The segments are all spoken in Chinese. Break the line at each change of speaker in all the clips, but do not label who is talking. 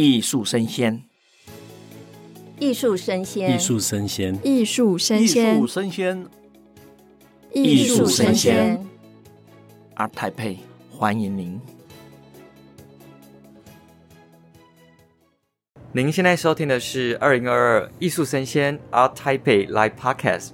艺术生鲜，
艺术生鲜，
艺术生鲜，
艺术生鲜，
艺术生鲜，
艺术声鲜。
ART TAIPEI，欢迎您。
您现在收听的是二零二二艺术生鲜 ART TAIPEI Live Podcast。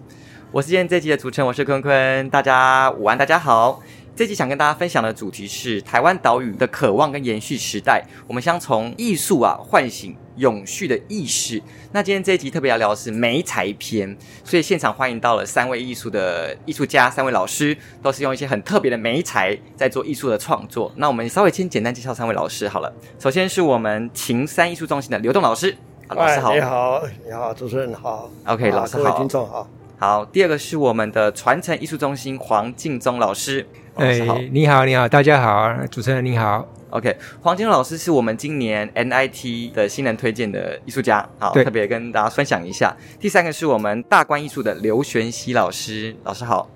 我是今天这集的主持人，我是坤坤。大家午安，大家好。这集想跟大家分享的主题是台湾岛屿的渴望跟延续时代。我们将从艺术啊唤醒永续的意识。那今天这一集特别要聊的是媒材篇，所以现场欢迎到了三位艺术的艺术家，三位老师都是用一些很特别的媒材在做艺术的创作。那我们稍微先简单介绍三位老师好了。首先是我们秦山艺术中心的刘栋老师，老师好，
你好，你好，主持人好
，OK，老师好，各
位听众好。
好，第二个是我们的传承艺术中心黄敬宗老师。
哎，你好，你好，大家好，主持人你好。
OK，黄敬宗老师是我们今年 NIT 的新人推荐的艺术家，好，特别跟大家分享一下。第三个是我们大观艺术的刘玄熙老师，老师好。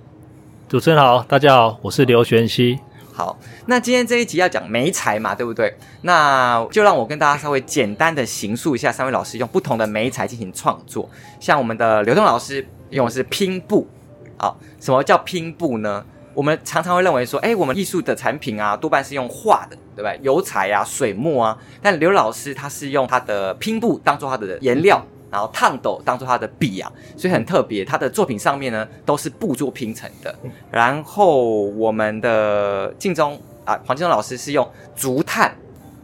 主持人好，大家好，我是刘玄熙。
好，那今天这一集要讲媒材嘛，对不对？那就让我跟大家稍微简单的形塑一下，三位老师用不同的媒材进行创作。像我们的刘栋老师用的是拼布，好，什么叫拼布呢？我们常常会认为说，哎，我们艺术的产品啊，多半是用画的，对吧？油彩啊、水墨啊。但刘老师他是用他的拼布当做他的颜料，然后烫斗当做他的笔啊，所以很特别。他的作品上面呢，都是布做拼成的。然后我们的敬中啊，黄敬中老师是用竹炭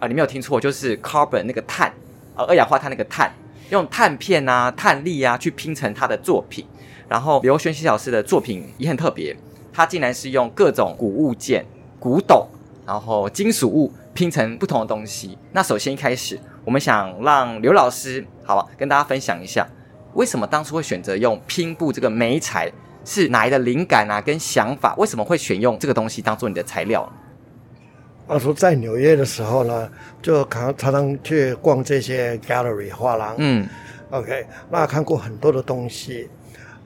啊，你没有听错，就是 carbon 那个碳啊，二氧化碳那个碳，用炭片啊、炭粒啊去拼成他的作品。然后刘玄熙老师的作品也很特别。它竟然是用各种古物件、古董，然后金属物拼成不同的东西。那首先一开始，我们想让刘老师，好吧，跟大家分享一下，为什么当初会选择用拼布这个媒材，是哪来的灵感啊？跟想法，为什么会选用这个东西当做你的材料？
当初在纽约的时候呢，就常常常去逛这些 gallery 画廊，嗯，OK，那看过很多的东西。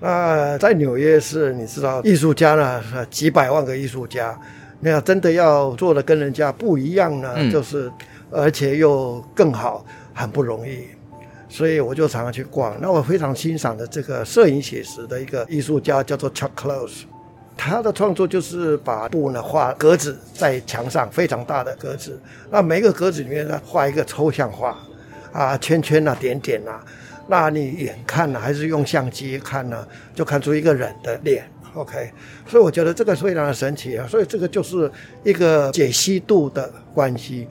那在纽约市，你知道艺术家呢，几百万个艺术家，那真的要做的跟人家不一样呢，嗯、就是而且又更好，很不容易。所以我就常常去逛。那我非常欣赏的这个摄影写实的一个艺术家叫做 Chuck Close，他的创作就是把布呢画格子在墙上，非常大的格子。那每个格子里面呢画一个抽象画，啊圈圈啊点点啊。那你远看呢，还是用相机看呢，就看出一个人的脸，OK。所以我觉得这个非常的神奇啊。所以这个就是一个解析度的关系。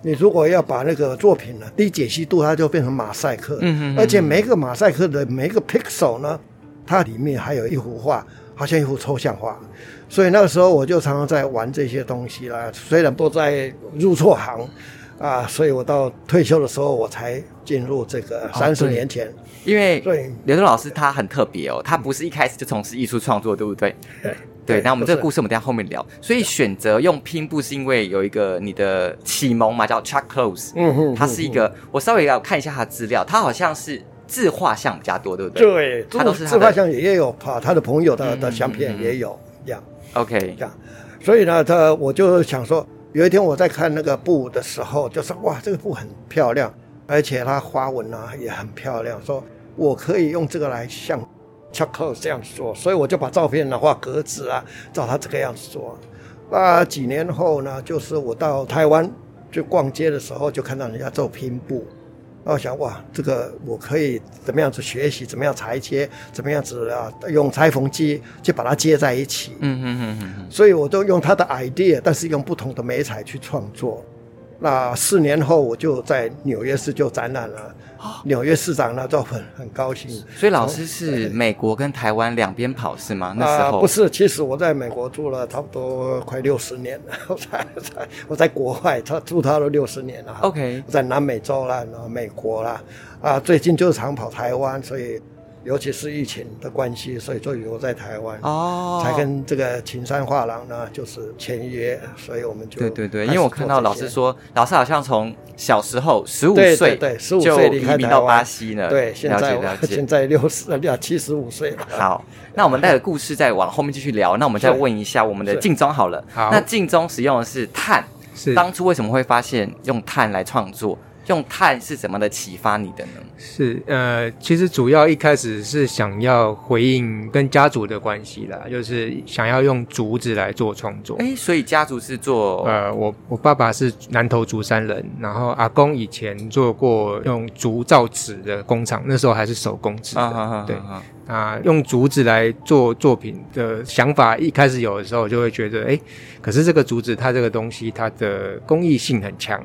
你如果要把那个作品呢低解析度，它就变成马赛克。嗯嗯。而且每一个马赛克的每一个 pixel 呢，它里面还有一幅画，好像一幅抽象画。所以那个时候我就常常在玩这些东西啦。虽然都在入错行。啊，所以我到退休的时候，我才进入这个三十年前。
因为刘东老师他很特别哦，他不是一开始就从事艺术创作，对不对？对。对，那我们这个故事我们等下后面聊。所以选择用拼布是因为有一个你的启蒙嘛，叫 Chuck Close。嗯哼。他是一个，我稍微要看一下他的资料，他好像是自画像比较多，对不对？
对，他都是自画像也有啊，他的朋友的的相片也有这样。OK，这样。所以呢，他我就想说。有一天我在看那个布的时候，就说哇，这个布很漂亮，而且它花纹啊也很漂亮，说我可以用这个来像 c h u c k l e 这样子做，所以我就把照片呢画格子啊，照他这个样子做。那几年后呢，就是我到台湾去逛街的时候，就看到人家做拼布。我想哇，这个我可以怎么样子学习，怎么样裁切，怎么样子啊，用裁缝机去把它接在一起。嗯嗯嗯嗯。所以我都用他的 idea，但是用不同的媒材去创作。那四年后，我就在纽约市就展览了。纽约市长呢就很很高兴。
所以老师是美国跟台湾两边跑是吗？那时候、呃、
不是，其实我在美国住了差不多快六十年了。我在在我在国外，他住他都六十年了。OK，在南美洲啦，然后美国啦，啊，最近就是常跑台湾，所以。尤其是疫情的关系，所以就留在台湾哦，才跟这个秦山画廊呢，就是签约，所以我们就
对对对，因为我看到老师说，老师好像从小时候十五岁
对十五岁离开
到巴西呢，
对，现在了解现在六十 呃七十五岁了。
好，那我们带着故事再往后面继续聊。那我们再问一下我们的镜中好了，好，那镜中使用的是碳，是。当初为什么会发现用碳来创作？用碳是怎么的启发你的呢？
是呃，其实主要一开始是想要回应跟家族的关系啦，就是想要用竹子来做创作。
哎，所以家族是做
呃，我我爸爸是南投竹山人，然后阿公以前做过用竹造纸的工厂，那时候还是手工纸的，啊、哈哈哈对啊，用竹子来做作品的想法一开始有的时候就会觉得，哎，可是这个竹子它这个东西它的工艺性很强。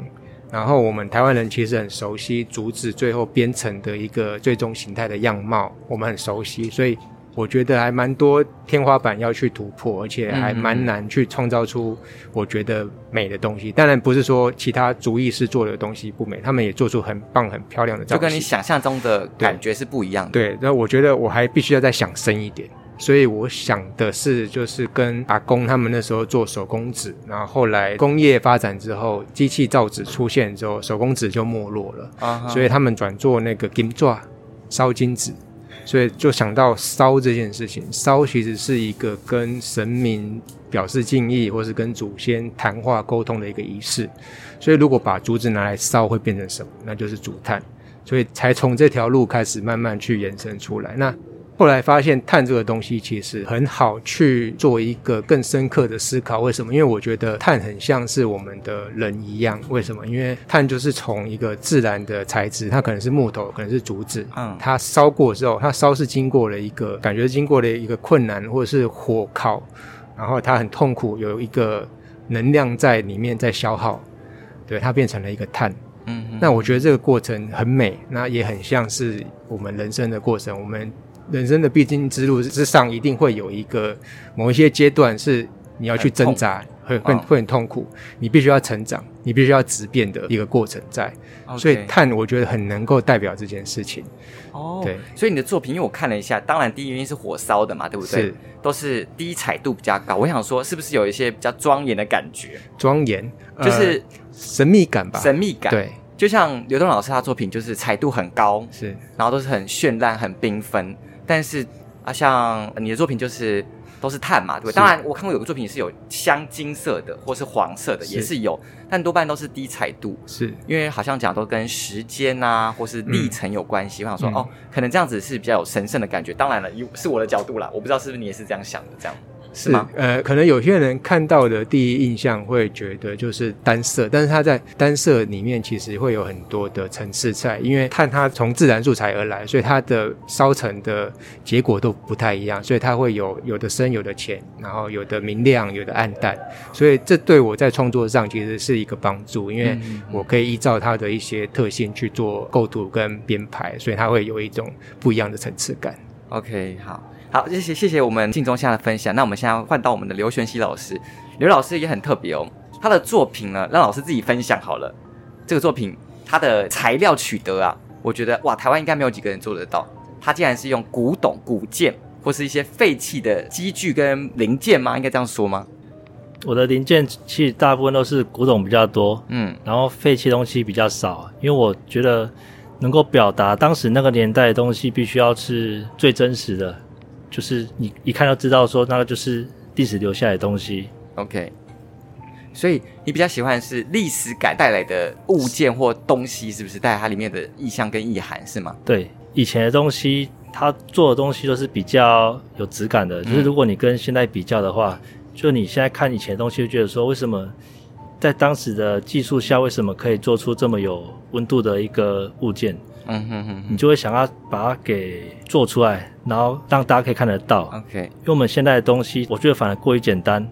然后我们台湾人其实很熟悉竹子最后编成的一个最终形态的样貌，我们很熟悉，所以我觉得还蛮多天花板要去突破，而且还蛮难去创造出我觉得美的东西。当然不是说其他竹艺师做的东西不美，他们也做出很棒、很漂亮的造型，
就跟你想象中的感觉是不一样的。
对，那我觉得我还必须要再想深一点。所以我想的是，就是跟阿公他们那时候做手工纸，然后后来工业发展之后，机器造纸出现之后，手工纸就没落了。Uh huh. 所以他们转做那个金纸烧金纸，所以就想到烧这件事情。烧其实是一个跟神明表示敬意，或是跟祖先谈话沟通的一个仪式。所以如果把竹子。拿来烧，会变成什么？那就是竹炭。所以才从这条路开始慢慢去延伸出来。那后来发现碳这个东西其实很好去做一个更深刻的思考。为什么？因为我觉得碳很像是我们的人一样。为什么？因为碳就是从一个自然的材质，它可能是木头，可能是竹子。嗯，它烧过之后，它烧是经过了一个感觉，经过了一个困难或者是火烤，然后它很痛苦，有一个能量在里面在消耗，对，它变成了一个碳。嗯哼，那我觉得这个过程很美，那也很像是我们人生的过程。我们。人生的必经之路之上，一定会有一个某一些阶段是你要去挣扎，会会会很痛苦。你必须要成长，你必须要质变的一个过程在。所以碳，我觉得很能够代表这件事情。哦，对。
所以你的作品，因为我看了一下，当然第一原因是火烧的嘛，对不对？是，都是低彩度比较高。我想说，是不是有一些比较庄严的感觉？
庄严，
就是
神秘感吧？
神秘感，
对。
就像刘东老师他作品，就是彩度很高，
是，
然后都是很绚烂、很缤纷。但是啊，像你的作品就是都是碳嘛，对不对？当然，我看过有个作品是有香金色的，或是黄色的，是也是有，但多半都是低彩度，是因为好像讲都跟时间啊，或是历程有关系。嗯、我想说，嗯、哦，可能这样子是比较有神圣的感觉。当然了，是我的角度啦，我不知道是不是你也是这样想的，这样。是吗？
呃，可能有些人看到的第一印象会觉得就是单色，但是它在单色里面其实会有很多的层次在，因为碳它从自然素材而来，所以它的烧成的结果都不太一样，所以它会有有的深，有的浅，然后有的明亮，有的暗淡，所以这对我在创作上其实是一个帮助，因为我可以依照它的一些特性去做构图跟编排，所以它会有一种不一样的层次感。
OK，好。好，谢谢谢谢我们镜中现在的分享。那我们现在换到我们的刘玄熙老师，刘老师也很特别哦。他的作品呢，让老师自己分享好了。这个作品他的材料取得啊，我觉得哇，台湾应该没有几个人做得到。他竟然是用古董、古件或是一些废弃的机具跟零件吗？应该这样说吗？
我的零件其实大部分都是古董比较多，嗯，然后废弃东西比较少，因为我觉得能够表达当时那个年代的东西，必须要是最真实的。就是你一看就知道说那个就是历史留下来的东西
，OK。所以你比较喜欢是历史感带来的物件或东西，是不是带它里面的意象跟意涵，是吗？
对，以前的东西，它做的东西都是比较有质感的。就是如果你跟现在比较的话，嗯、就你现在看以前的东西，就觉得说为什么在当时的技术下，为什么可以做出这么有温度的一个物件？嗯哼哼，你就会想要把它给做出来，然后让大家可以看得到。OK，因为我们现在的东西，我觉得反而过于简单。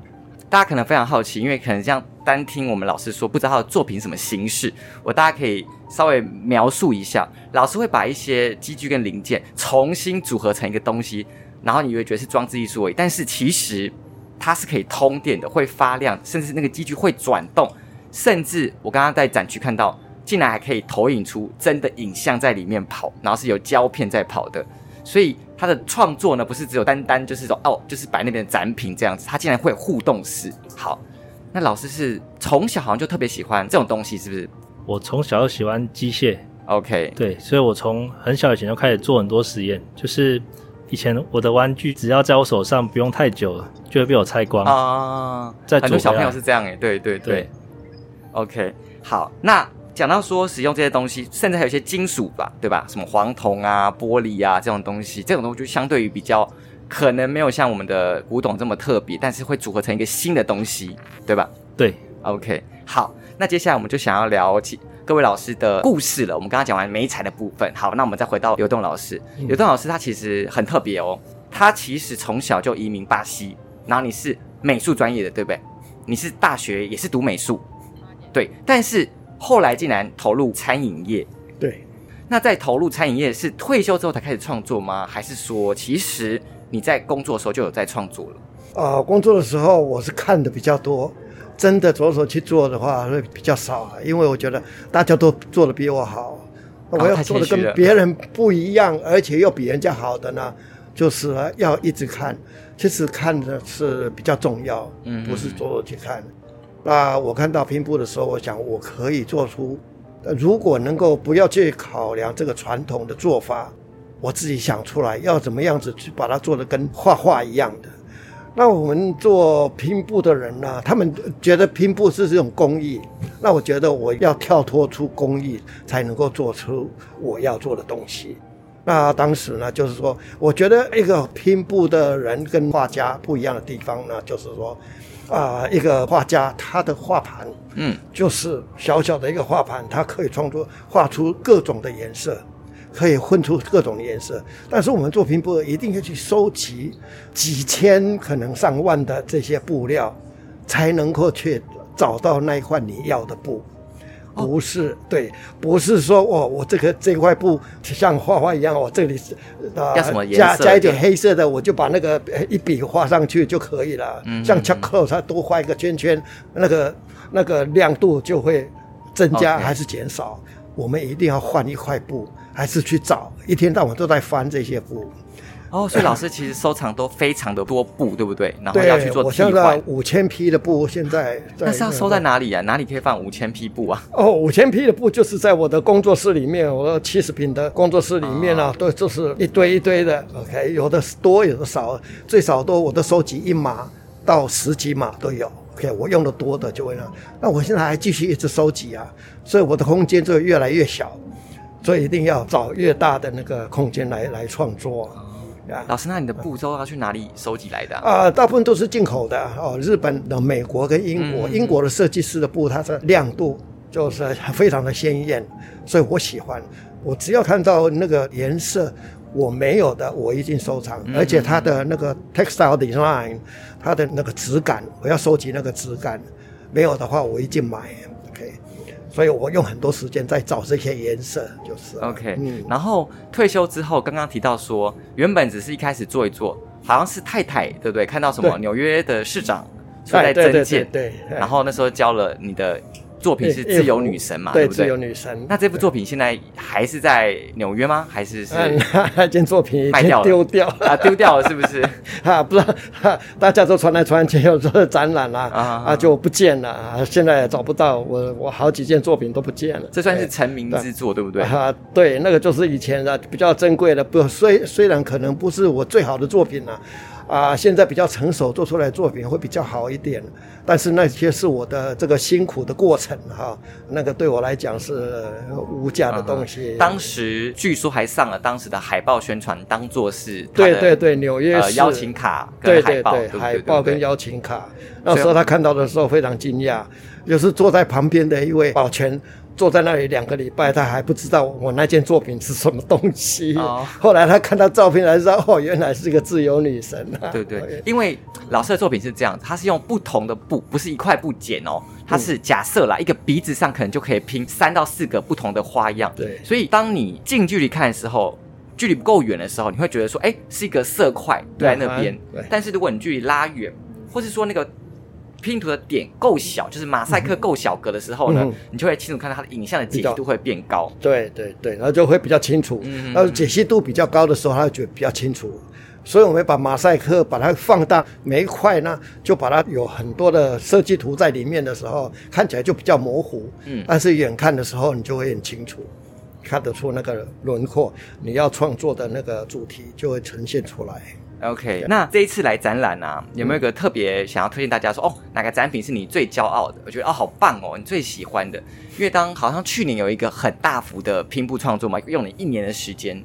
大家可能非常好奇，因为可能这样单听我们老师说，不知道他的作品什么形式。我大家可以稍微描述一下，老师会把一些机具跟零件重新组合成一个东西，然后你会觉得是装置艺术而已，但是其实它是可以通电的，会发亮，甚至那个机具会转动，甚至我刚刚在展区看到。竟然还可以投影出真的影像在里面跑，然后是有胶片在跑的，所以他的创作呢，不是只有单单就是说哦，就是摆那边的展品这样子，他竟然会有互动式。好，那老师是从小好像就特别喜欢这种东西，是不是？
我从小就喜欢机械
，OK，
对，所以我从很小以前就开始做很多实验，就是以前我的玩具只要在我手上不用太久了，就会被我拆光啊。在
很多小朋友是这样诶，对对对，对，OK，好，那。讲到说使用这些东西，甚至还有一些金属吧，对吧？什么黄铜啊、玻璃啊这种东西，这种东西就相对于比较可能没有像我们的古董这么特别，但是会组合成一个新的东西，对吧？
对
，OK，好，那接下来我们就想要聊起各位老师的故事了。我们刚刚讲完美彩的部分，好，那我们再回到刘栋老师。流动老师他其实很特别哦，他其实从小就移民巴西，然后你是美术专业的，对不对？你是大学也是读美术，对，但是。后来竟然投入餐饮业，
对。
那在投入餐饮业是退休之后才开始创作吗？还是说其实你在工作的时候就有在创作了？
啊、呃，工作的时候我是看的比较多，真的着手去做的话会比较少，因为我觉得大家都做的比我好，我要做的跟别人不一样，而且又比人家好的呢，就是要一直看。其实看的是比较重要，嗯，不是着手去看。那我看到拼布的时候，我想我可以做出，如果能够不要去考量这个传统的做法，我自己想出来要怎么样子去把它做得跟画画一样的。那我们做拼布的人呢，他们觉得拼布是这种工艺，那我觉得我要跳脱出工艺，才能够做出我要做的东西。那当时呢，就是说，我觉得一个拼布的人跟画家不一样的地方呢，就是说。啊、呃，一个画家，他的画盘，嗯，就是小小的一个画盘，他可以创作画出各种的颜色，可以混出各种的颜色。但是我们做拼布，一定要去收集几千可能上万的这些布料，才能够去找到那一块你要的布。不是对，不是说哦，我这个这块布像画画一样，我这里是啊加加一点黑色的，我就把那个一笔画上去就可以了。嗯，像巧克力，它多画一个圈圈，那个那个亮度就会增加还是减少？我们一定要换一块布，还是去找？一天到晚都在翻这些布。
哦，所以老师其实收藏都非常的多布，对不对？然后要去做替换。
我现在五千匹的布，现在在
那是要收在哪里啊？哪里可以放五千匹布啊？
哦，五千匹的布就是在我的工作室里面，我七十平的工作室里面啊，都就是一堆一堆的。OK，有的多，有的少，最少都我都收集一码到十几码都有。OK，我用的多的就会那，那我现在还继续一直收集啊，所以我的空间就越来越小，所以一定要找越大的那个空间来来创作。
老师，那你的布都要去哪里收集来的啊？
啊，大部分都是进口的哦，日本的、美国跟英国。嗯、英国的设计师的布，它的亮度就是非常的鲜艳，所以我喜欢。我只要看到那个颜色我没有的，我一定收藏。嗯、而且它的那个 textile design，它的那个质感，我要收集那个质感。没有的话，我一定买。所以我用很多时间在找这些颜色，就是
OK。嗯，然后退休之后，刚刚提到说，原本只是一开始做一做，好像是太太对不对？看到什么纽约的市长说在增建，
对，
然后那时候交了你的。作品是自由女神嘛？对，对不对？
自由女神。
那这部作品现在还是在纽约吗？还是是？
那件作品卖掉了，丢掉了
啊，丢掉了是不是？
啊，不知道，大家都传来传去，有时候展览啦，啊，啊就不见了，啊，现在也找不到。我我好几件作品都不见了。
这算是成名之作，对，对不对？
啊，对，那个就是以前的比较珍贵的，不，虽虽然可能不是我最好的作品了。啊，现在比较成熟，做出来作品会比较好一点，但是那些是我的这个辛苦的过程哈，那个对我来讲是无价的东西。
嗯、当时据说还上了当时的海报宣传，当做是
对对对纽约市、呃、
邀请卡跟海报，
对对对，海报跟邀请卡。那时候他看到的时候非常惊讶，就是坐在旁边的一位保全。坐在那里两个礼拜，他还不知道我那件作品是什么东西。哦、后来他看到照片才知道，哦，原来是个自由女神啊！
对对，因为老师的作品是这样，他是用不同的布，不是一块布剪哦，他是假设啦，一个鼻子上可能就可以拼三到四个不同的花样。
对，
所以当你近距离看的时候，距离不够远的时候，你会觉得说，哎，是一个色块在那边。对，但是如果你距离拉远，或是说那个。拼图的点够小，就是马赛克够小格的时候呢，嗯、你就会清楚看到它的影像的解析度会变高。
对对对，然后就会比较清楚。嗯，然后解析度比较高的时候，它就比较清楚。所以我们把马赛克把它放大，每一块呢，就把它有很多的设计图在里面的时候，看起来就比较模糊。嗯，但是远看的时候，你就会很清楚，看得出那个轮廓，你要创作的那个主题就会呈现出来。
OK，那这一次来展览啊，有没有一个特别想要推荐大家说，哦，哪个展品是你最骄傲的？我觉得哦，好棒哦，你最喜欢的。因为当好像去年有一个很大幅的拼布创作嘛，用了一年的时间。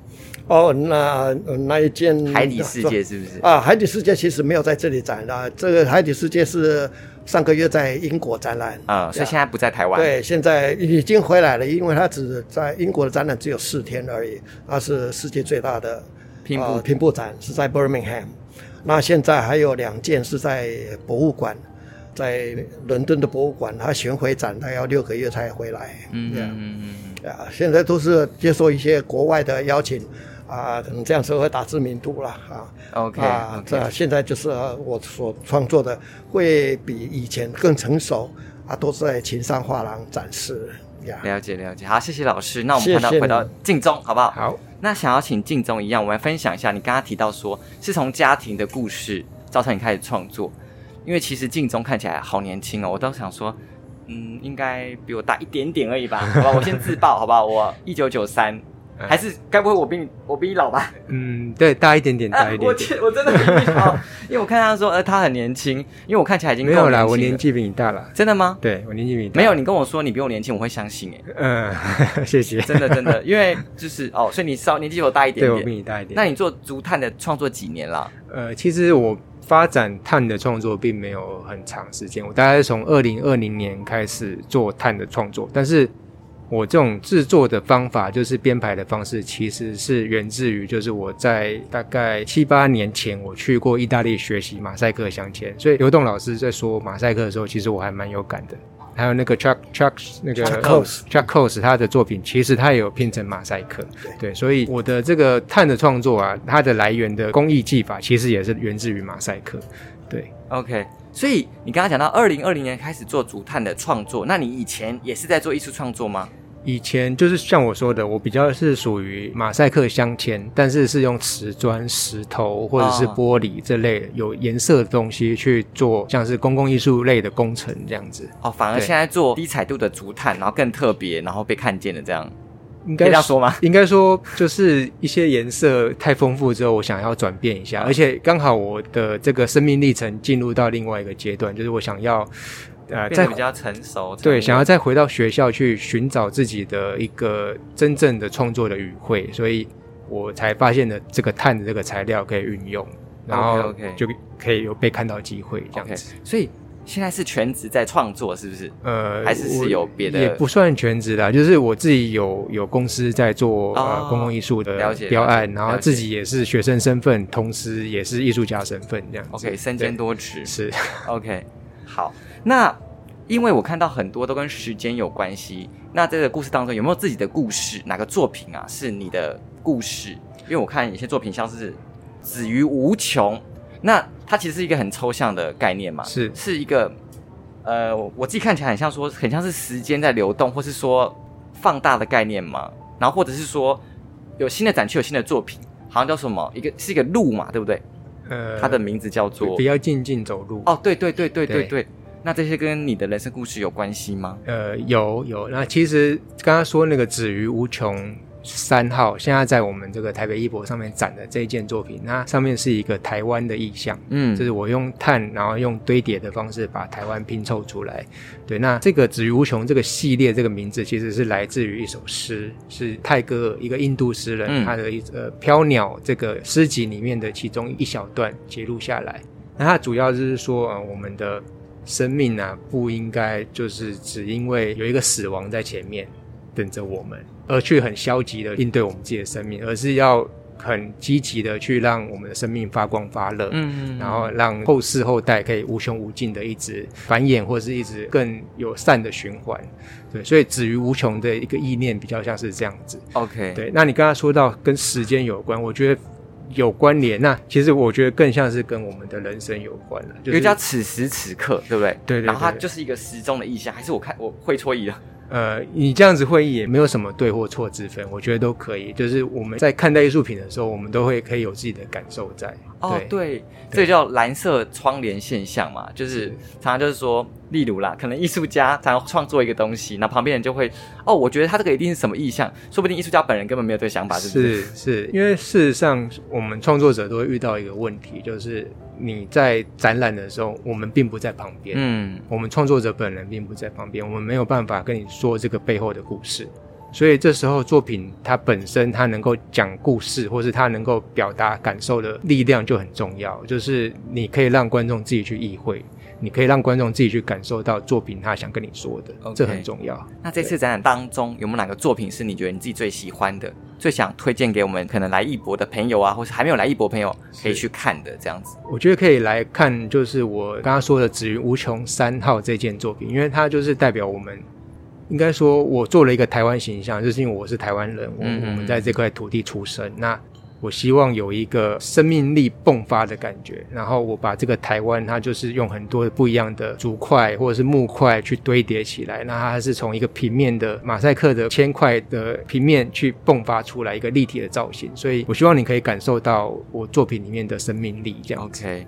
哦，那那一件
海底世界是不是？
啊，海底世界其实没有在这里展的，这个海底世界是上个月在英国展览
啊，所以现在不在台湾。
对，现在已经回来了，因为它只在英国的展览只有四天而已，它是世界最大的
拼布、
呃、拼布展，是在 Birmingham。那现在还有两件是在博物馆，在伦敦的博物馆，它巡回展，它要六个月才回来。嗯嗯啊，现在都是接受一些国外的邀请。啊，可能这样子会打知名度了啊。
OK，
啊，这
okay.
现在就是我所创作的，会比以前更成熟啊，都是在秦山画廊展示。
了解了解，好，谢谢老师。那我们看到回到敬宗，好不好？
好。
那想要请敬宗一样，我们分享一下，你刚刚提到说是从家庭的故事造成你开始创作，因为其实敬宗看起来好年轻哦，我都想说，嗯，应该比我大一点点而已吧？好吧，我先自爆，好不好？我一九九三。还是该不会我比你我比你老吧？
嗯，对，大一点点，大一点点。
啊、我我真的比你老，因为我看他说，呃，他很年轻，因为我看起来已经。
没有啦，我年纪比你大了。
真的吗？
对，我年纪比你大。
没有，你跟我说你比我年轻，我会相信诶。
嗯 谢谢。
真的真的，因为就是哦，所以你稍年纪比我大一点点。
对，我比你大一点。
那你做竹炭的创作几年了？
呃，其实我发展炭的创作并没有很长时间，我大概是从二零二零年开始做炭的创作，但是。我这种制作的方法，就是编排的方式，其实是源自于，就是我在大概七八年前，我去过意大利学习马赛克镶嵌，所以刘栋老师在说马赛克的时候，其实我还蛮有感的。还有那个 Chuck Chuck 那个
Chuck Close
Chuck Close 他的作品，其实他也有拼成马赛克。对，所以我的这个碳的创作啊，它的来源的工艺技法，其实也是源自于马赛克。对
，OK。所以你刚刚讲到二零二零年开始做竹炭的创作，那你以前也是在做艺术创作吗？
以前就是像我说的，我比较是属于马赛克镶嵌，但是是用瓷砖、石头或者是玻璃这类有颜色的东西去做，像是公共艺术类的工程这样子。
哦，反而现在做低彩度的竹炭，然后更特别，然后被看见的这样。应该这样说吗？
应该说，就是一些颜色太丰富之后，我想要转变一下，而且刚好我的这个生命历程进入到另外一个阶段，就是我想要呃，
变得比较成熟，
对，想要再回到学校去寻找自己的一个真正的创作的语汇，所以我才发现了这个碳的这个材料可以运用，然后就可以有被看到机会这样子，
所以。现在是全职在创作，是不是？呃，还是是有别的？
也不算全职啦，就是我自己有有公司在做、哦、呃公共艺术的标案，然后自己也是学生身份，同时也是艺术家身份这样子。
OK，身兼多职
是
OK。好，那因为我看到很多都跟时间有关系，那这个故事当中有没有自己的故事？哪个作品啊是你的故事？因为我看有些作品像是止于无穷。那它其实是一个很抽象的概念嘛，
是
是一个，呃，我自己看起来很像说，很像是时间在流动，或是说放大的概念嘛。然后或者是说有新的展区，有新的作品，好像叫什么？一个是一个路嘛，对不对？呃，它的名字叫做
不要静静走路。
哦，对对对对对对，对。那这些跟你的人生故事有关系吗？
呃，有有。那其实刚刚说那个止于无穷。三号现在在我们这个台北艺博上面展的这一件作品，那上面是一个台湾的意象，嗯，就是我用碳，然后用堆叠的方式把台湾拼凑出来。对，那这个止于无穷这个系列这个名字其实是来自于一首诗，是泰戈尔一个印度诗人、嗯、他的一呃飘鸟这个诗集里面的其中一小段节录下来。那它主要就是说，呃，我们的生命啊，不应该就是只因为有一个死亡在前面等着我们。而去很消极的应对我们自己的生命，而是要很积极的去让我们的生命发光发热，嗯，然后让后世后代可以无穷无尽的一直繁衍，或者是一直更有善的循环，对，所以止于无穷的一个意念比较像是这样子。
OK，
对，那你刚刚说到跟时间有关，我觉得有关联，那其实我觉得更像是跟我们的人生有关了，
就是叫此时此刻，对不对？
对对，对，
然后它就是一个时钟的意象，还是我看我会错意了？
呃，你这样子会议也没有什么对或错之分，我觉得都可以。就是我们在看待艺术品的时候，我们都会可以有自己的感受在。
哦，对，这个叫蓝色窗帘现象嘛，就是常常就是说，例如啦，可能艺术家他要创作一个东西，那旁边人就会，哦，我觉得他这个一定是什么意象，说不定艺术家本人根本没有这个想法，是不是？
是，是因为事实上，我们创作者都会遇到一个问题，就是你在展览的时候，我们并不在旁边，嗯，我们创作者本人并不在旁边，我们没有办法跟你说这个背后的故事。所以这时候作品它本身它能够讲故事，或是它能够表达感受的力量就很重要。就是你可以让观众自己去意会，你可以让观众自己去感受到作品他想跟你说的，okay. 这很重要。
那这次展览当中有没有哪个作品是你觉得你自己最喜欢的，最想推荐给我们可能来艺博的朋友啊，或是还没有来艺博朋友可以去看的这样子？
我觉得可以来看，就是我刚刚说的《止于无穷三号》这件作品，因为它就是代表我们。应该说，我做了一个台湾形象，就是因为我是台湾人，我我们在这块土地出生。那我希望有一个生命力迸发的感觉，然后我把这个台湾，它就是用很多不一样的竹块或者是木块去堆叠起来，那它是从一个平面的马赛克的铅块的平面去迸发出来一个立体的造型。所以我希望你可以感受到我作品里面的生命力，这样。
OK。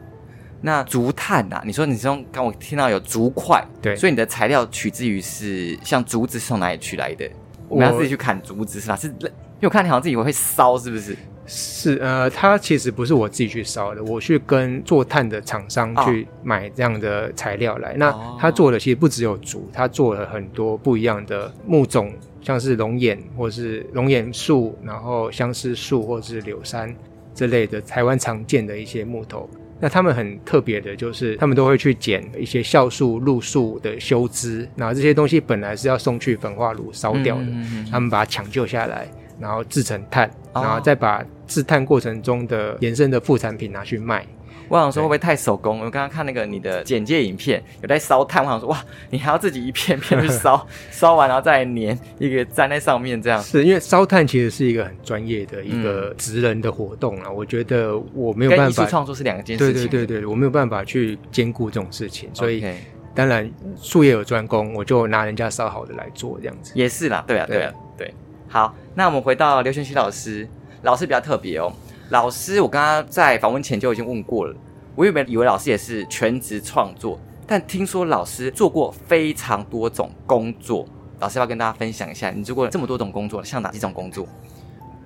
那竹炭啊，你说你从刚我听到有竹块，
对，
所以你的材料取自于是像竹子是从哪里取来的？我，们要自己去砍竹子是吧？是，因为我看你好像自己会烧，是不是？
是呃，它其实不是我自己去烧的，我去跟做炭的厂商去买这样的材料来。哦、那他做的其实不只有竹，他做了很多不一样的木种，像是龙眼或是龙眼树，然后相思树或是柳杉之类的台湾常见的一些木头。那他们很特别的，就是他们都会去捡一些橡树、露树的修枝，然后这些东西本来是要送去焚化炉烧掉的，嗯嗯嗯，他们把它抢救下来，然后制成炭，然后再把制炭过程中的延伸的副产品拿去卖。
我想说会不会太手工？我刚刚看那个你的简介影片，有在烧炭。我想说哇，你还要自己一片片去烧，烧完然后再粘一个粘在上面，这样。
是因为烧炭其实是一个很专业的一个职人的活动啊、嗯。我觉得我没有办法。
跟艺术创作是两件事情。
对对对对，我没有办法去兼顾这种事情，所以、okay. 当然术业有专攻，我就拿人家烧好的来做这样子。
也是啦，对啊，对啊，对。好，那我们回到刘玄熙老师，老师比较特别哦。老师，我刚刚在访问前就已经问过了。我原本以为老师也是全职创作，但听说老师做过非常多种工作。老师要要跟大家分享一下，你做过这么多种工作，像哪几种工作？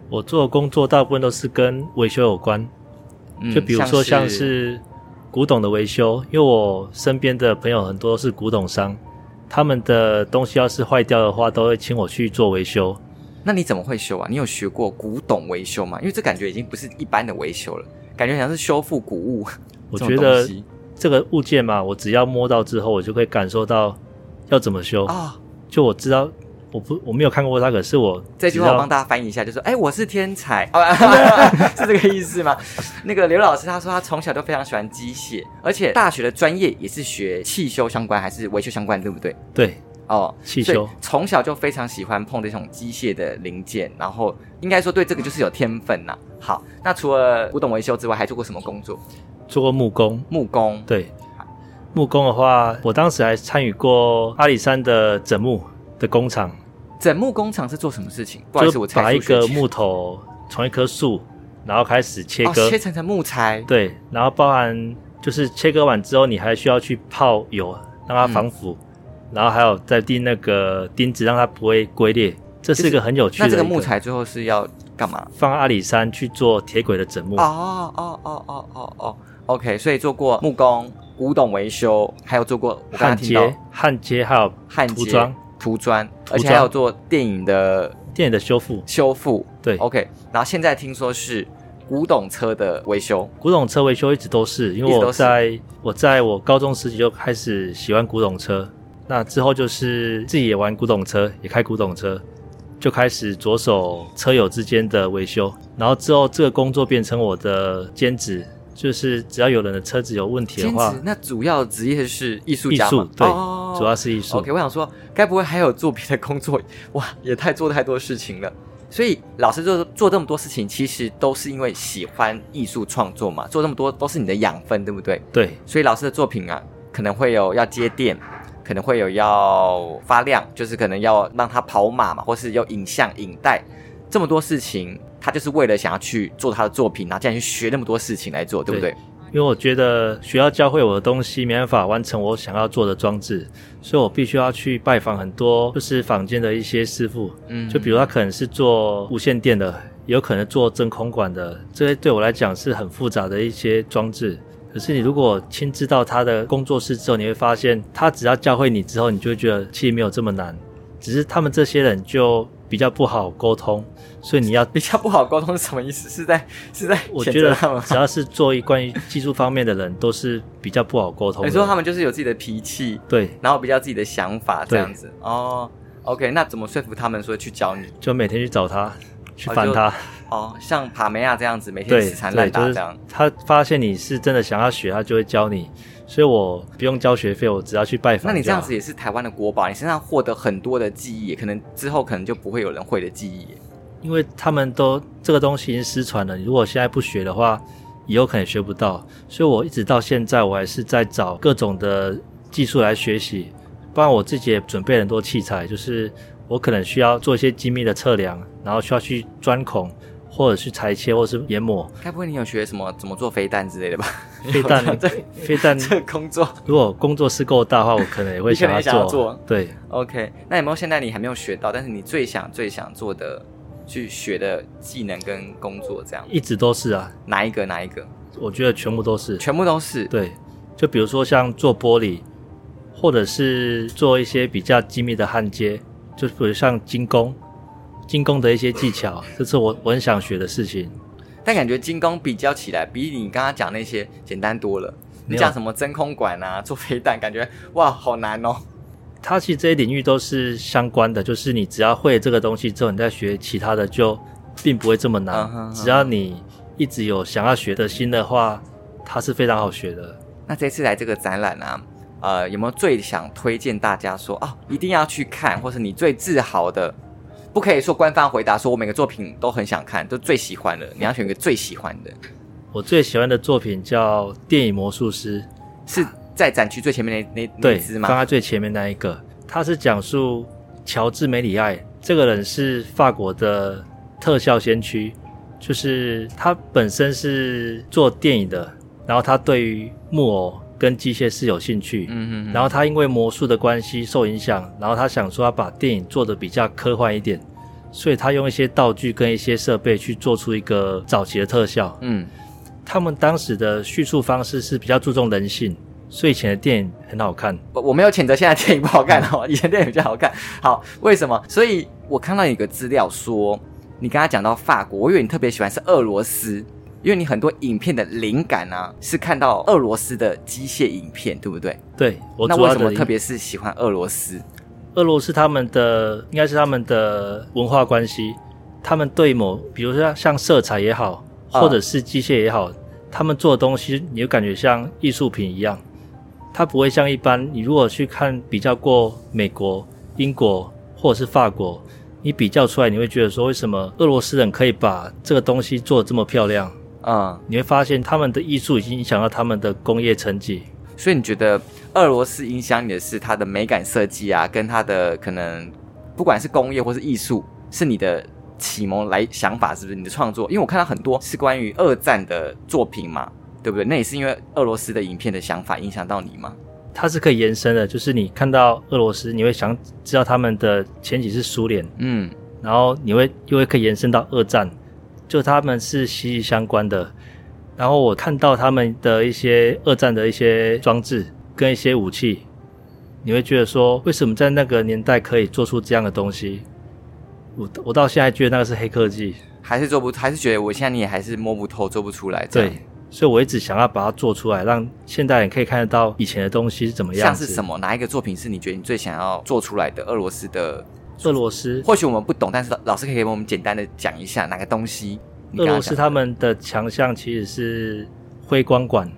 我做的工作大部分都是跟维修有关，就比如说像是古董的维修，因为我身边的朋友很多都是古董商，他们的东西要是坏掉的话，都会请我去做维修。
那你怎么会修啊？你有学过古董维修吗？因为这感觉已经不是一般的维修了，感觉像是修复古物。
我觉得这个物件嘛，我只要摸到之后，我就会感受到要怎么修啊。就我知道，我不我没有看过它，可是我
这句话我帮大家翻译一下，就说：“哎，我是天才，是这个意思吗？”那个刘老师他说他从小都非常喜欢机械，而且大学的专业也是学汽修相关还是维修相关，对不对？
对。
哦，
汽修
从小就非常喜欢碰这种机械的零件，然后应该说对这个就是有天分呐。好，那除了古董维修之外，还做过什么工作？
做过木工。
木工，
对。木工的话，我当时还参与过阿里山的整木的工厂。
整木工厂是做什么事情？不好意思，我
把一个木头从一棵树，然后开始切割，
哦、切成成木材。
对，然后包含就是切割完之后，你还需要去泡油，让它防腐。嗯然后还有再钉那个钉子，让它不会龟裂，这是一个很有趣的。
那这个木材最后是要干嘛？
放阿里山去做铁轨的整木。
哦哦哦哦哦哦，OK。所以做过木工、古董维修，还有做过焊接、
焊接还有焊接、涂装、
涂装，而且还有做电影的
电影的修复、
修复。
对
，OK。然后现在听说是古董车的维修，
古董车维修一直都是，因为我在我在我高中时期就开始喜欢古董车。那之后就是自己也玩古董车，也开古董车，就开始着手车友之间的维修。然后之后这个工作变成我的兼职，就是只要有人的车子有问题的话，
那主要职业是艺术家吗？
对，oh, 主要是艺术。
OK，我想说，该不会还有做别的工作？哇，也太做太多事情了。所以老师做做这么多事情，其实都是因为喜欢艺术创作嘛。做这么多都是你的养分，对不对？
对。
所以老师的作品啊，可能会有要接电。可能会有要发亮，就是可能要让它跑马嘛，或是有影像、影带这么多事情，他就是为了想要去做他的作品，然后这样去学那么多事情来做，对不对？
因为我觉得学校教会我的东西没办法完成我想要做的装置，所以我必须要去拜访很多就是坊间的一些师傅，嗯，就比如他可能是做无线电的，也有可能做真空管的，这些对我来讲是很复杂的一些装置。可是你如果亲自到他的工作室之后，你会发现他只要教会你之后，你就会觉得其实没有这么难，只是他们这些人就比较不好沟通。所以你要
比较不好沟通是什么意思？是在是在？
我觉得只要是做一关于技术方面的人，都是比较不好沟通。
你说他们就是有自己的脾气，
对，
然后比较自己的想法这样子。哦，OK，那怎么说服他们说去教你？
就每天去找他，去烦他。
哦，像帕梅亚这样子，每天死缠烂打这样。
他发现你是真的想要学，他就会教你。所以我不用交学费，我只要去拜访。
那你这样子也是台湾的国宝，你身上获得很多的记忆，可能之后可能就不会有人会的记忆。
因为他们都这个东西已经失传了，你如果现在不学的话，以后可能学不到。所以我一直到现在，我还是在找各种的技术来学习。不然我自己也准备很多器材，就是我可能需要做一些精密的测量，然后需要去钻孔，或者去裁切，或者是研磨。
该不会你有学什么怎么做飞弹之类的吧？
飞弹对，飞弹
这个工作，
如果工作室够大的话，我可能也会想要做。
要做
对
，OK。那有没有现在你还没有学到，但是你最想最想做的？去学的技能跟工作，这样
一直都是啊。
哪一个？哪一个？
我觉得全部都是，
全部都是。
对，就比如说像做玻璃，或者是做一些比较精密的焊接，就比如像精工，精工的一些技巧，这是我我很想学的事情。
但感觉精工比较起来，比你刚刚讲那些简单多了。你讲什么真空管啊，做飞弹，感觉哇，好难哦。
它其实这些领域都是相关的，就是你只要会这个东西之后，你再学其他的就并不会这么难。Uh -huh, uh -huh. 只要你一直有想要学的心的话，它是非常好学的。
那这次来这个展览啊，呃，有没有最想推荐大家说哦，一定要去看，或是你最自豪的？不可以说官方回答说我每个作品都很想看，都最喜欢的，你要选一个最喜欢的。
我最喜欢的作品叫《电影魔术师》，
是。在展区最前面那那那只吗？
放在最前面那一个，他是讲述乔治梅里爱这个人是法国的特效先驱，就是他本身是做电影的，然后他对于木偶跟机械是有兴趣，嗯嗯，然后他因为魔术的关系受影响，然后他想说要把电影做的比较科幻一点，所以他用一些道具跟一些设备去做出一个早期的特效，嗯，他们当时的叙述方式是比较注重人性。所以以前的电影很好看，
我我没有谴责现在电影不好看哦，以前电影比较好看。好，为什么？所以我看到一个资料说，你刚才讲到法国，我以为你特别喜欢是俄罗斯，因为你很多影片的灵感啊是看到俄罗斯的机械影片，对不对？
对，我
那为什么特别是喜欢俄罗斯？
俄罗斯他们的应该是他们的文化关系，他们对某，比如说像色彩也好，或者是机械也好，嗯，他们做的东西，你就感觉像艺术品一样。它不会像一般，你如果去看比较过美国、英国或者是法国，你比较出来，你会觉得说，为什么俄罗斯人可以把这个东西做得这么漂亮？啊、嗯，你会发现他们的艺术已经影响到他们的工业成绩。
所以你觉得俄罗斯影响你的是它的美感设计啊，跟它的可能不管是工业或是艺术，是你的启蒙来想法，是不是你的创作？因为我看到很多是关于二战的作品嘛。对不对？那也是因为俄罗斯的影片的想法影响到你吗？
它是可以延伸的，就是你看到俄罗斯，你会想知道他们的前几是苏联，嗯，然后你会又会可以延伸到二战，就他们是息息相关的。然后我看到他们的一些二战的一些装置跟一些武器，你会觉得说，为什么在那个年代可以做出这样的东西？我我到现在觉得那个是黑科技，
还是做不，还是觉得我现在你也还是摸不透，做不出来。对。
所以我一直想要把它做出来，让现代人可以看得到以前的东西是怎么样。
像是什么？哪一个作品是你觉得你最想要做出来的？俄罗斯的
俄罗斯，
或许我们不懂，但是老师可以给我们简单的讲一下哪个东西。
俄罗斯他们的强项其实是辉光管，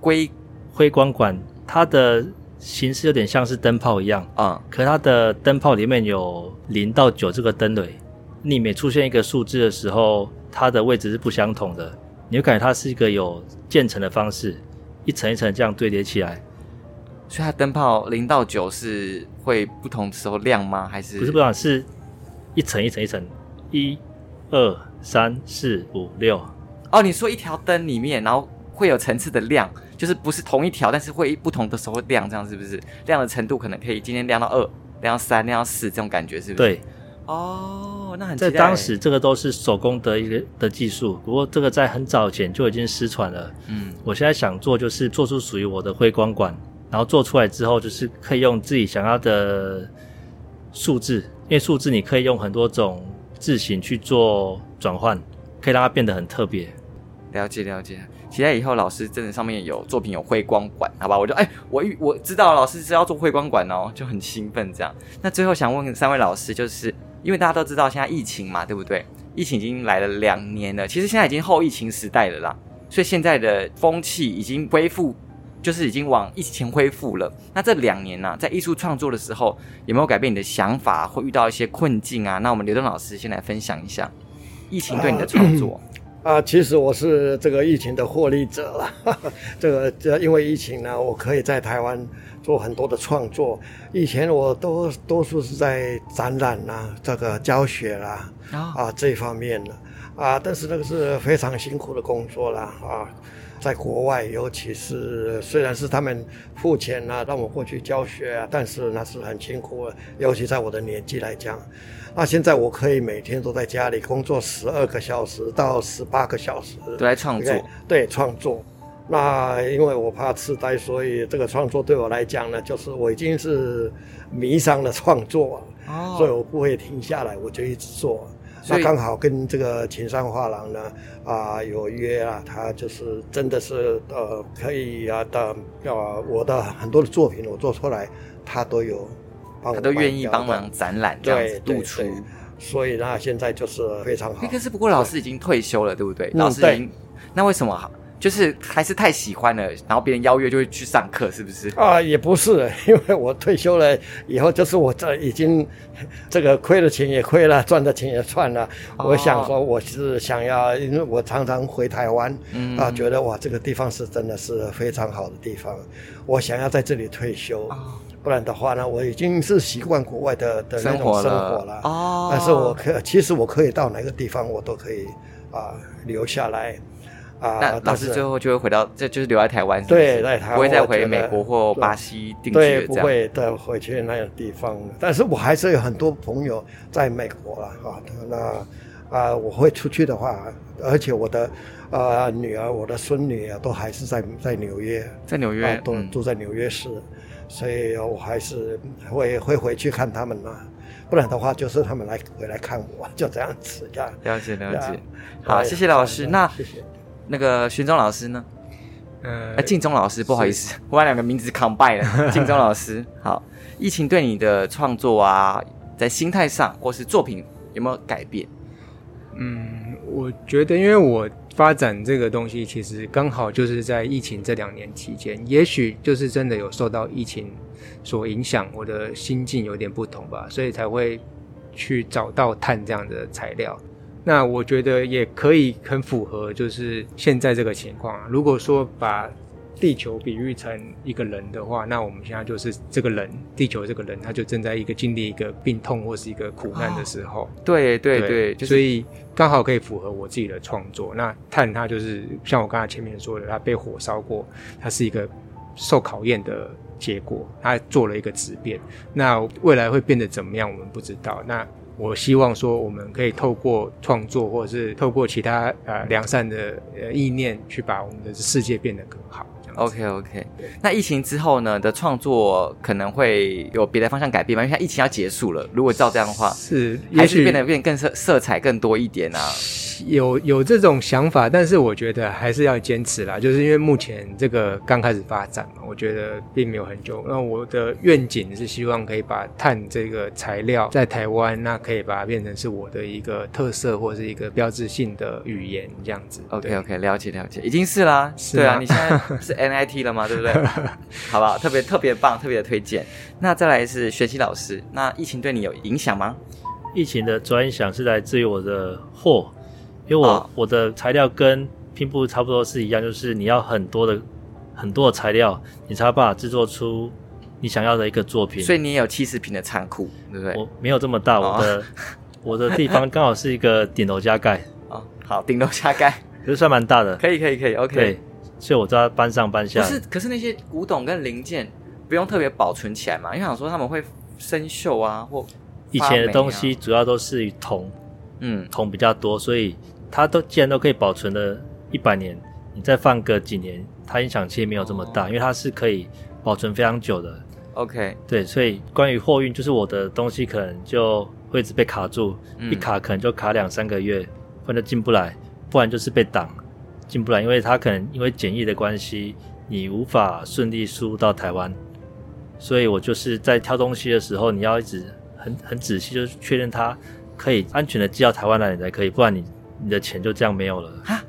辉
辉光管，它的形式有点像是灯泡一样啊、嗯，可它的灯泡里面有零到九这个灯蕊，你每出现一个数字的时候，它的位置是不相同的。你会感觉它是一个有渐层的方式，一层一层这样堆叠起来。
所以它灯泡零到九是会不同时候亮吗？还是
不是不同，是一层一层一层，一、二、三、四、五、六。
哦，你说一条灯里面，然后会有层次的亮，就是不是同一条，但是会不同的时候亮，这样是不是？亮的程度可能可以今天亮到二，亮到三，亮到四，这种感觉是不是？
对。
哦，那很
在当时这个都是手工的一个的技术，不过这个在很早前就已经失传了。嗯，我现在想做就是做出属于我的辉光管，然后做出来之后就是可以用自己想要的数字，因为数字你可以用很多种字型去做转换，可以让它变得很特别。
了解了解，期待以后老师真的上面有作品有辉光管，好吧？我就哎，我我知道老师是要做辉光管哦，就很兴奋这样。那最后想问三位老师，就是因为大家都知道现在疫情嘛，对不对？疫情已经来了两年了，其实现在已经后疫情时代了啦，所以现在的风气已经恢复，就是已经往疫情恢复了。那这两年呢、啊，在艺术创作的时候，有没有改变你的想法，或遇到一些困境啊？那我们刘东老师先来分享一下疫情对你的创作。
啊，其实我是这个疫情的获利者了。这个这因为疫情呢，我可以在台湾做很多的创作。以前我都多数是在展览啊，这个教学啦，啊这一方面的啊，但是那个是非常辛苦的工作啦啊。在国外，尤其是虽然是他们付钱啊，让我过去教学啊，但是那是很辛苦的，尤其在我的年纪来讲。那现在我可以每天都在家里工作十二个小时到十八个小时，
都在创作。
对，创作。那因为我怕痴呆，所以这个创作对我来讲呢，就是我已经是迷上了创作，哦，所以我不会停下来，我就一直做。那刚好跟这个秦山画廊呢啊、呃、有约啊，他就是真的是呃可以啊的啊我的很多的作品我做出来，他都有帮我，
他都愿意帮忙展览这样子露出，
所以呢现在就是非常好。
可是不过老师已经退休了，对不对？老师已经、嗯、那为什么好？就是还是太喜欢了，然后别人邀约就会去上课，是不是？
啊，也不是，因为我退休了以后，就是我这已经 这个亏的钱也亏了，赚的钱也赚了。哦、我想说，我是想要，因为我常常回台湾，嗯、啊，觉得哇，这个地方是真的是非常好的地方，我想要在这里退休。哦、不然的话呢，我已经是习惯国外的的那种生活了。生活了哦，但是我可其实我可以到哪个地方，我都可以啊留下来。啊，
那老师最后就会回到，这就是留在台湾，
对，在台湾，
不会再回美国或巴西定居，
对，不会再回去那个地方。但是我还是有很多朋友在美国了啊。那啊，我会出去的话，而且我的啊女儿、我的孙女啊，都还是在在纽约，
在纽约、啊、
都住在纽约市，嗯、所以我还是会会回去看他们嘛。不然的话，就是他们来回来看我，就这样子。
了解了解，好，谢谢老师。那谢谢。那个玄宗老师呢？呃，敬忠老师，不好意思，我把两个名字 combine 了。敬忠老师，好，疫情对你的创作啊，在心态上或是作品有没有改变？
嗯，我觉得，因为我发展这个东西，其实刚好就是在疫情这两年期间，也许就是真的有受到疫情所影响，我的心境有点不同吧，所以才会去找到碳这样的材料。那我觉得也可以很符合，就是现在这个情况。如果说把地球比喻成一个人的话，那我们现在就是这个人，地球这个人，他就正在一个经历一个病痛或是一个苦难的时候。
对对对，
所以刚好可以符合我自己的创作。那碳它就是像我刚才前面说的，它被火烧过，它是一个受考验的结果，它做了一个质变。那未来会变得怎么样，我们不知道。那我希望说，我们可以透过创作，或者是透过其他呃良善的呃意念，去把我们的世界变得更好。
OK OK，那疫情之后呢的创作可能会有别的方向改变吗？因为它疫情要结束了，如果照这样的话，
是
还是变得变更色色彩更多一点啊？
有有这种想法，但是我觉得还是要坚持啦。就是因为目前这个刚开始发展嘛，我觉得并没有很久。那我的愿景是希望可以把碳这个材料在台湾，那可以把它变成是我的一个特色或是一个标志性的语言这样子。
OK OK，了解了解，已经是啦。是？对啊，你现在是 NIT 了吗？对不对？好不好？特别特别棒，特别的推荐。那再来是学习老师，那疫情对你有影响吗？
疫情的主要影响是来自于我的货。因为我、哦、我的材料跟拼布差不多是一样，就是你要很多的很多的材料，你才有办法制作出你想要的一个作品。
所以你也有七十平的仓库，对不对？
我没有这么大，我的、哦、我的地方刚好是一个顶楼加盖。
哦，好，顶楼加盖，
可是算蛮大的。
可以，可以，可以，OK。
对，所以我知道搬上搬下。
可是，可是那些古董跟零件不用特别保存起来嘛？因为想说他们会生锈啊，或、啊、
以前的东西主要都是铜，嗯，铜比较多，所以它都既然都可以保存了一百年，你再放个几年，它影响其实没有这么大，哦、因为它是可以保存非常久的。
OK，
对，所以关于货运，就是我的东西可能就会一直被卡住，嗯、一卡可能就卡两三个月。不然就进不来，不然就是被挡进不来，因为它可能因为检疫的关系，你无法顺利输入到台湾，所以我就是在挑东西的时候，你要一直很很仔细，就是确认它可以安全的寄到台湾来，你才可以，不然你你的钱就这样没有了。
哈，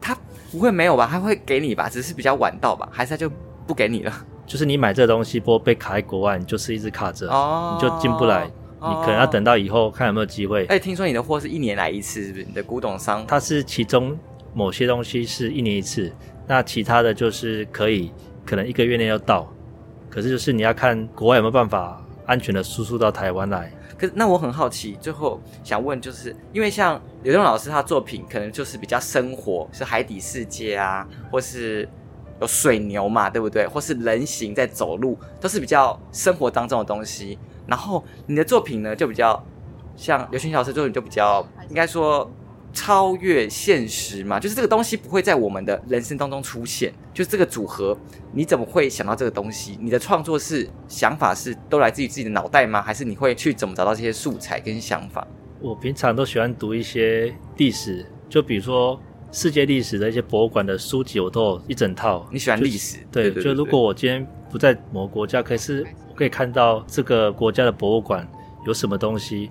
他不会没有吧？他会给你吧？只是比较晚到吧？还是他就不给你了？
就是你买这个东西，不过被卡在国外，你就是一直卡着，哦、你就进不来。你可能要等到以后看有没有机会。
哎，听说你的货是一年来一次，是不是？你的古董商，
它是其中某些东西是一年一次，那其他的就是可以可能一个月内要到，可是就是你要看国外有没有办法安全的输出到台湾来。
可是那我很好奇，最后想问，就是因为像刘东老师他作品可能就是比较生活，是海底世界啊，或是有水牛嘛，对不对？或是人形在走路，都是比较生活当中的东西。然后你的作品呢，就比较像刘轩老师作品，就比较应该说超越现实嘛，就是这个东西不会在我们的人生当中出现。就是这个组合，你怎么会想到这个东西？你的创作是想法是都来自于自己的脑袋吗？还是你会去怎么找到这些素材跟想法？
我平常都喜欢读一些历史，就比如说世界历史的一些博物馆的书籍，我都有一整套。
你喜欢历史？
对，对，对，对，就如果我今天不在某个国家，可是。可以看到这个国家的博物馆有什么东西，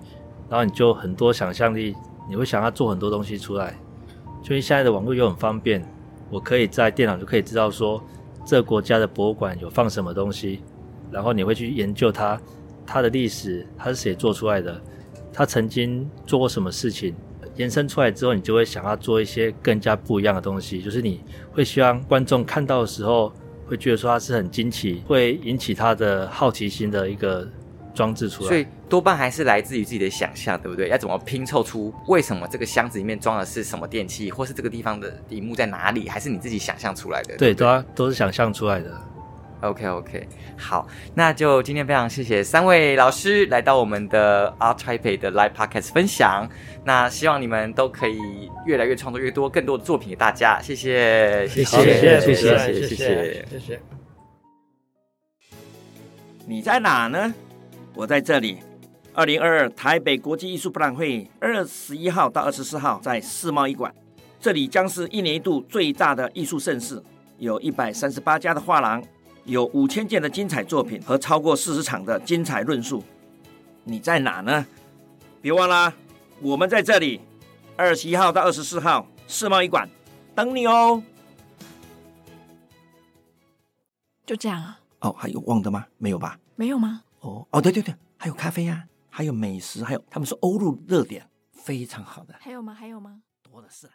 然后你就很多想象力，你会想要做很多东西出来。就因为现在的网络又很方便，我可以在电脑就可以知道说这国家的博物馆有放什么东西，然后你会去研究它，它的历史，它是谁做出来的，它曾经做过什么事情，延伸出来之后，你就会想要做一些更加不一样的东西，就是你会希望观众看到的时候。会觉得说它是很惊奇，会引起他的好奇心的一个装置出来，
所以多半还是来自于自己的想象，对不对？要怎么拼凑出为什么这个箱子里面装的是什么电器，或是这个地方的荧幕在哪里，还是你自己想象出来的？
对，对，对，都要都是想象出来的。
OK OK，好，那就今天非常谢谢三位老师来到我们的 Art Taipei 的 Live Podcast 分享。那希望你们都可以越来越创作越多更多的作品给大家。谢谢，谢谢，谢谢，谢谢，谢谢，谢谢。
你在哪呢？我在这里。二零二二台北国际艺术博览会二十一号到二十四号在世贸一馆，这里将是一年一度最大的艺术盛事，有一百三十八家的画廊。有五千件的精彩作品和超过四十场的精彩论述，你在哪呢？别忘了，我们在这里，二十一号到二十四号世贸一馆等你哦。
就这样啊？
哦，还有忘的吗？没有吧？
没有吗？
哦哦，对对对，还有咖啡呀、啊，还有美食，还有他们说欧陆热点，非常好的。
还有吗？还有吗？
多的是。